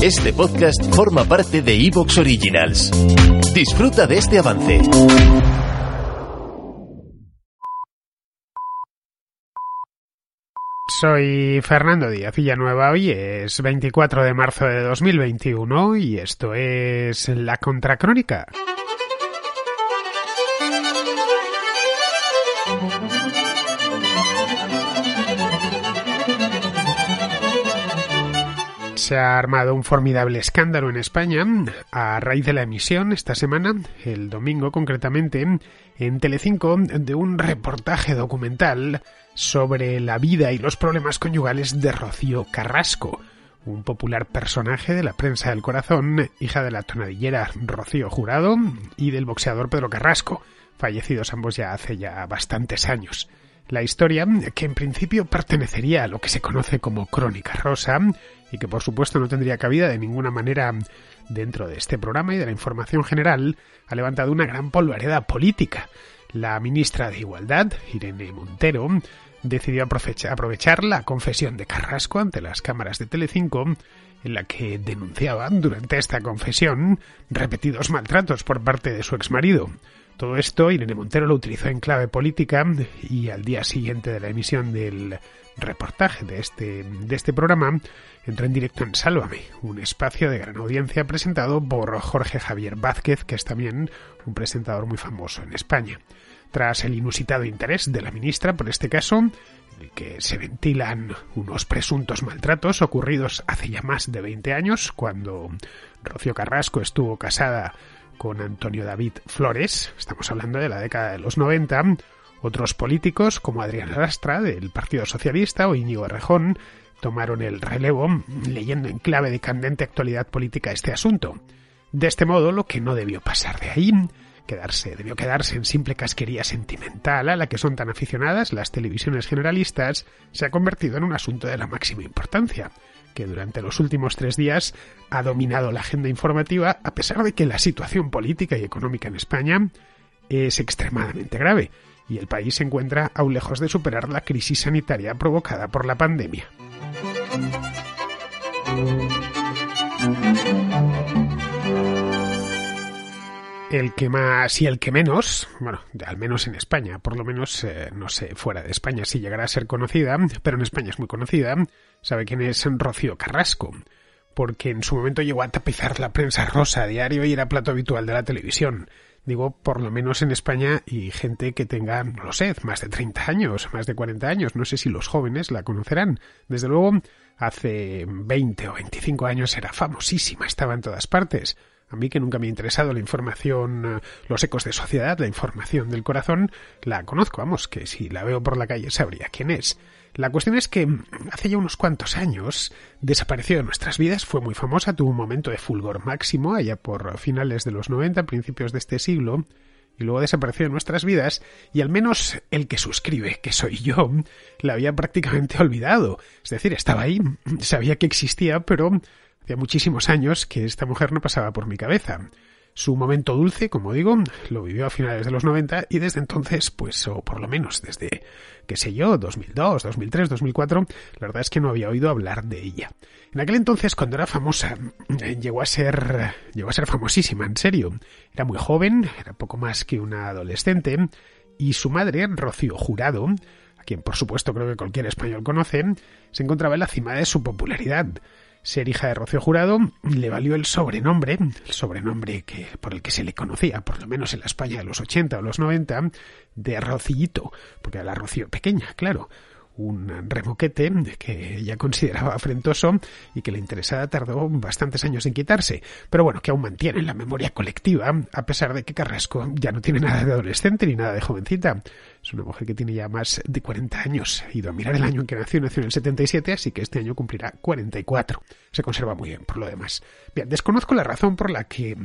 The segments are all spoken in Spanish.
Este podcast forma parte de Evox Originals. Disfruta de este avance. Soy Fernando Díaz Villanueva, hoy es 24 de marzo de 2021 y esto es La Contracrónica. Se ha armado un formidable escándalo en España a raíz de la emisión esta semana, el domingo concretamente, en Telecinco, de un reportaje documental sobre la vida y los problemas conyugales de Rocío Carrasco, un popular personaje de la prensa del corazón, hija de la tonadillera Rocío Jurado y del boxeador Pedro Carrasco, fallecidos ambos ya hace ya bastantes años. La historia, que en principio pertenecería a lo que se conoce como Crónica Rosa, y que por supuesto no tendría cabida de ninguna manera dentro de este programa y de la información general, ha levantado una gran polvareda política. La ministra de Igualdad, Irene Montero, decidió aprovechar la confesión de Carrasco ante las cámaras de Telecinco, en la que denunciaba durante esta confesión repetidos maltratos por parte de su exmarido. Todo esto Irene Montero lo utilizó en clave política y al día siguiente de la emisión del reportaje de este, de este programa entró en directo en Sálvame, un espacio de gran audiencia presentado por Jorge Javier Vázquez, que es también un presentador muy famoso en España. Tras el inusitado interés de la ministra por este caso, en el que se ventilan unos presuntos maltratos ocurridos hace ya más de 20 años, cuando Rocío Carrasco estuvo casada con Antonio David Flores, estamos hablando de la década de los 90, otros políticos como Adrián Arastra del Partido Socialista o Íñigo Rejón tomaron el relevo leyendo en clave de candente actualidad política este asunto. De este modo, lo que no debió pasar de ahí, quedarse, debió quedarse en simple casquería sentimental a la que son tan aficionadas las televisiones generalistas, se ha convertido en un asunto de la máxima importancia que durante los últimos tres días ha dominado la agenda informativa a pesar de que la situación política y económica en España es extremadamente grave y el país se encuentra aún lejos de superar la crisis sanitaria provocada por la pandemia. El que más y el que menos, bueno, al menos en España, por lo menos, eh, no sé, fuera de España si llegará a ser conocida, pero en España es muy conocida, sabe quién es Rocío Carrasco, porque en su momento llegó a tapizar la prensa rosa a diario y era plato habitual de la televisión. Digo, por lo menos en España y gente que tenga, no lo sé, más de 30 años, más de 40 años, no sé si los jóvenes la conocerán. Desde luego, hace 20 o 25 años era famosísima, estaba en todas partes a mí que nunca me ha interesado la información, eh, los ecos de sociedad, la información del corazón, la conozco, vamos, que si la veo por la calle sabría quién es. La cuestión es que mm, hace ya unos cuantos años desapareció de nuestras vidas, fue muy famosa, tuvo un momento de fulgor máximo allá por finales de los 90, principios de este siglo, y luego desapareció de nuestras vidas, y al menos el que suscribe, que soy yo, la había prácticamente olvidado. Es decir, estaba ahí, sabía que existía, pero Hacía muchísimos años que esta mujer no pasaba por mi cabeza. Su momento dulce, como digo, lo vivió a finales de los 90 y desde entonces, pues, o por lo menos desde, qué sé yo, 2002, 2003, 2004, la verdad es que no había oído hablar de ella. En aquel entonces, cuando era famosa, llegó a ser, llegó a ser famosísima, en serio. Era muy joven, era poco más que una adolescente, y su madre, Rocío Jurado, a quien por supuesto creo que cualquier español conoce, se encontraba en la cima de su popularidad ser hija de Rocío Jurado le valió el sobrenombre, el sobrenombre que, por el que se le conocía, por lo menos en la España de los 80 o los 90, de Rocillito, porque era la Rocío pequeña, claro un remoquete que ella consideraba afrentoso y que la interesada tardó bastantes años en quitarse, pero bueno, que aún mantiene en la memoria colectiva, a pesar de que Carrasco ya no tiene nada de adolescente ni nada de jovencita. Es una mujer que tiene ya más de 40 años. He ido a mirar el año en que nació, nació en el 77, así que este año cumplirá 44. Se conserva muy bien, por lo demás. Bien, desconozco la razón por la que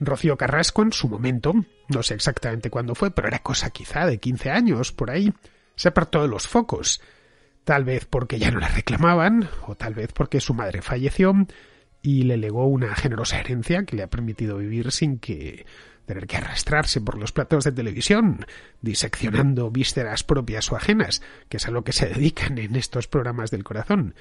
Rocío Carrasco en su momento, no sé exactamente cuándo fue, pero era cosa quizá de 15 años, por ahí, se apartó de los focos, tal vez porque ya no la reclamaban, o tal vez porque su madre falleció y le legó una generosa herencia que le ha permitido vivir sin que tener que arrastrarse por los platos de televisión, diseccionando vísceras propias o ajenas, que es a lo que se dedican en estos programas del corazón.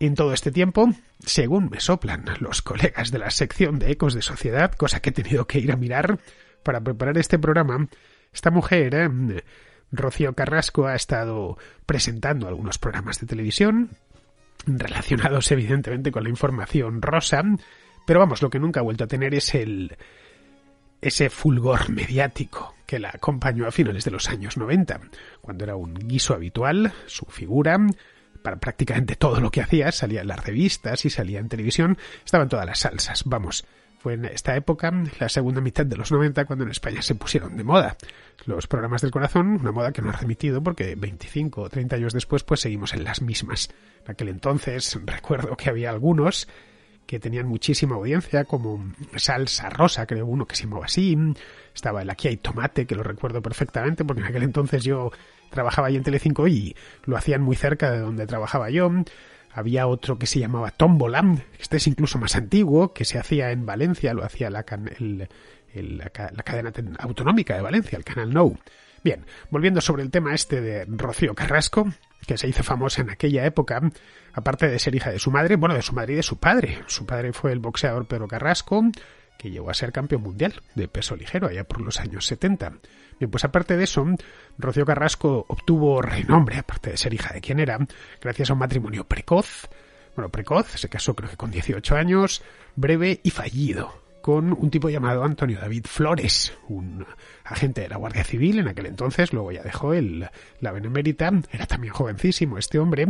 En todo este tiempo, según me soplan los colegas de la sección de Ecos de Sociedad, cosa que he tenido que ir a mirar para preparar este programa, esta mujer, eh, Rocío Carrasco, ha estado presentando algunos programas de televisión relacionados evidentemente con la información rosa, pero vamos, lo que nunca ha vuelto a tener es el ese fulgor mediático que la acompañó a finales de los años 90, cuando era un guiso habitual, su figura, para prácticamente todo lo que hacía, salía en las revistas y salía en televisión, estaban todas las salsas, vamos. Fue en esta época, la segunda mitad de los 90, cuando en España se pusieron de moda los programas del corazón, una moda que no ha remitido porque 25 o 30 años después pues seguimos en las mismas. En aquel entonces recuerdo que había algunos que tenían muchísima audiencia, como Salsa Rosa, creo uno que se llamaba así, estaba el Aquí hay tomate, que lo recuerdo perfectamente, porque en aquel entonces yo trabajaba ahí en Telecinco y lo hacían muy cerca de donde trabajaba yo. Había otro que se llamaba Tombola, este es incluso más antiguo, que se hacía en Valencia, lo hacía la, la, cadena autonómica de Valencia, el canal No. Bien, volviendo sobre el tema este de Rocío Carrasco, que se hizo famosa en aquella época, aparte de ser hija de su madre, bueno, de su madre y de su padre. Su padre fue el boxeador Pedro Carrasco, que llegó a ser campeón mundial de peso ligero allá por los años 70. Bien, pues aparte de eso, Rocío Carrasco obtuvo renombre, aparte de ser hija de quien era, gracias a un matrimonio precoz. Bueno, precoz, se casó creo que con 18 años, breve y fallido, con un tipo llamado Antonio David Flores, un agente de la Guardia Civil en aquel entonces, luego ya dejó el, la Benemérita, era también jovencísimo este hombre,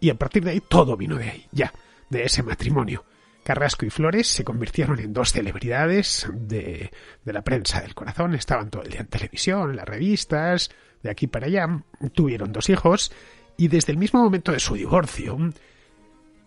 y a partir de ahí todo vino de ahí, ya, de ese matrimonio. Carrasco y Flores se convirtieron en dos celebridades de, la prensa del corazón, estaban todo el día en televisión, en las revistas, de aquí para allá, tuvieron dos hijos y desde el mismo momento de su divorcio,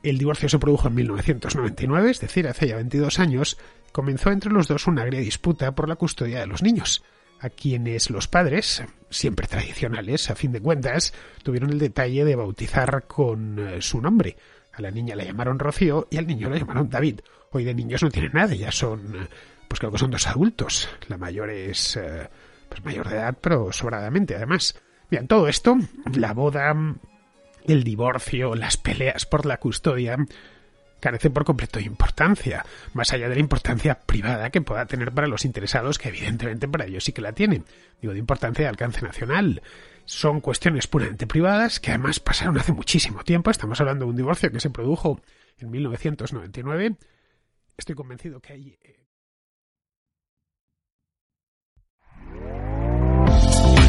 el divorcio se produjo en 1999, es decir, hace ya 22 años, comenzó entre los dos una agria disputa por la custodia de los niños, a quienes los padres, siempre tradicionales a fin de cuentas, tuvieron el detalle de bautizar con eh, su nombre, a la niña la llamaron Rocío y al niño la llamaron David. Hoy de niños no tienen nada, ya son, pues creo que son dos adultos. La mayor es, eh, pues mayor de edad, pero sobradamente además. Bien, todo esto, la boda, el divorcio, las peleas por la custodia, carece por completo de importancia, más allá de la importancia privada que pueda tener para los interesados, que evidentemente para ellos sí que la tienen. Digo, de importancia de alcance nacional son cuestiones puramente privadas que además pasaron hace muchísimo tiempo. Estamos hablando de un divorcio que se produjo en 1999. Estoy convencido que hay. Eh,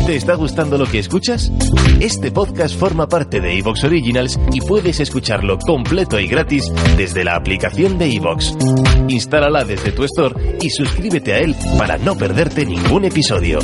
¿Te está gustando lo que escuchas? Este podcast forma parte de Evox Originals y puedes escucharlo completo y gratis desde la aplicación de Evox. Instálala desde tu store y suscríbete a él para no perderte ningún episodio.